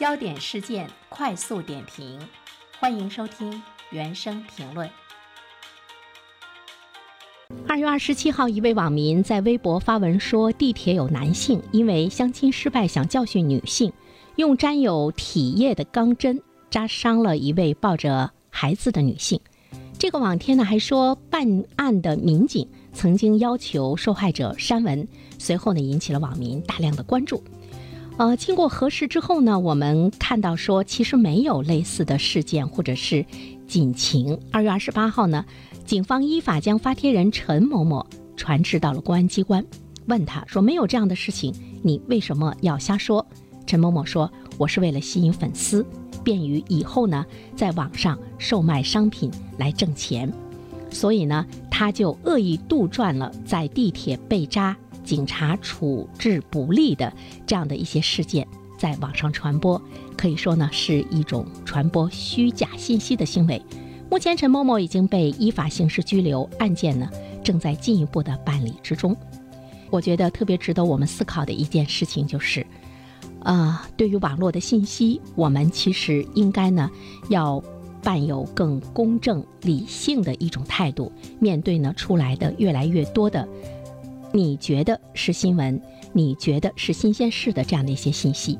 焦点事件快速点评，欢迎收听原声评论。二月二十七号，一位网民在微博发文说，地铁有男性因为相亲失败想教训女性，用沾有体液的钢针扎伤了一位抱着孩子的女性。这个网帖呢还说，办案的民警曾经要求受害者删文，随后呢引起了网民大量的关注。呃，经过核实之后呢，我们看到说其实没有类似的事件或者是警情。二月二十八号呢，警方依法将发帖人陈某某传至到了公安机关，问他说没有这样的事情，你为什么要瞎说？陈某某说，我是为了吸引粉丝，便于以后呢在网上售卖商品来挣钱，所以呢他就恶意杜撰了在地铁被扎。警察处置不力的这样的一些事件在网上传播，可以说呢是一种传播虚假信息的行为。目前陈某某已经被依法刑事拘留，案件呢正在进一步的办理之中。我觉得特别值得我们思考的一件事情就是，啊，对于网络的信息，我们其实应该呢要伴有更公正理性的一种态度，面对呢出来的越来越多的。你觉得是新闻，你觉得是新鲜事的这样的一些信息，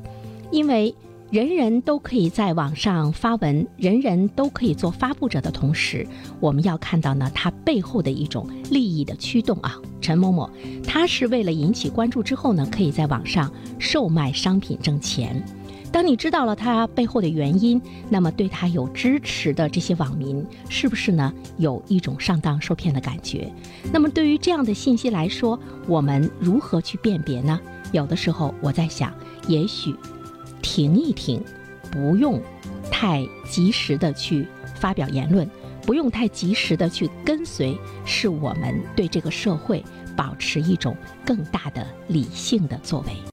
因为人人都可以在网上发文，人人都可以做发布者的同时，我们要看到呢，它背后的一种利益的驱动啊。陈某某，他是为了引起关注之后呢，可以在网上售卖商品挣钱。当你知道了他背后的原因，那么对他有支持的这些网民，是不是呢有一种上当受骗的感觉？那么对于这样的信息来说，我们如何去辨别呢？有的时候我在想，也许停一停，不用太及时的去发表言论，不用太及时的去跟随，是我们对这个社会保持一种更大的理性的作为。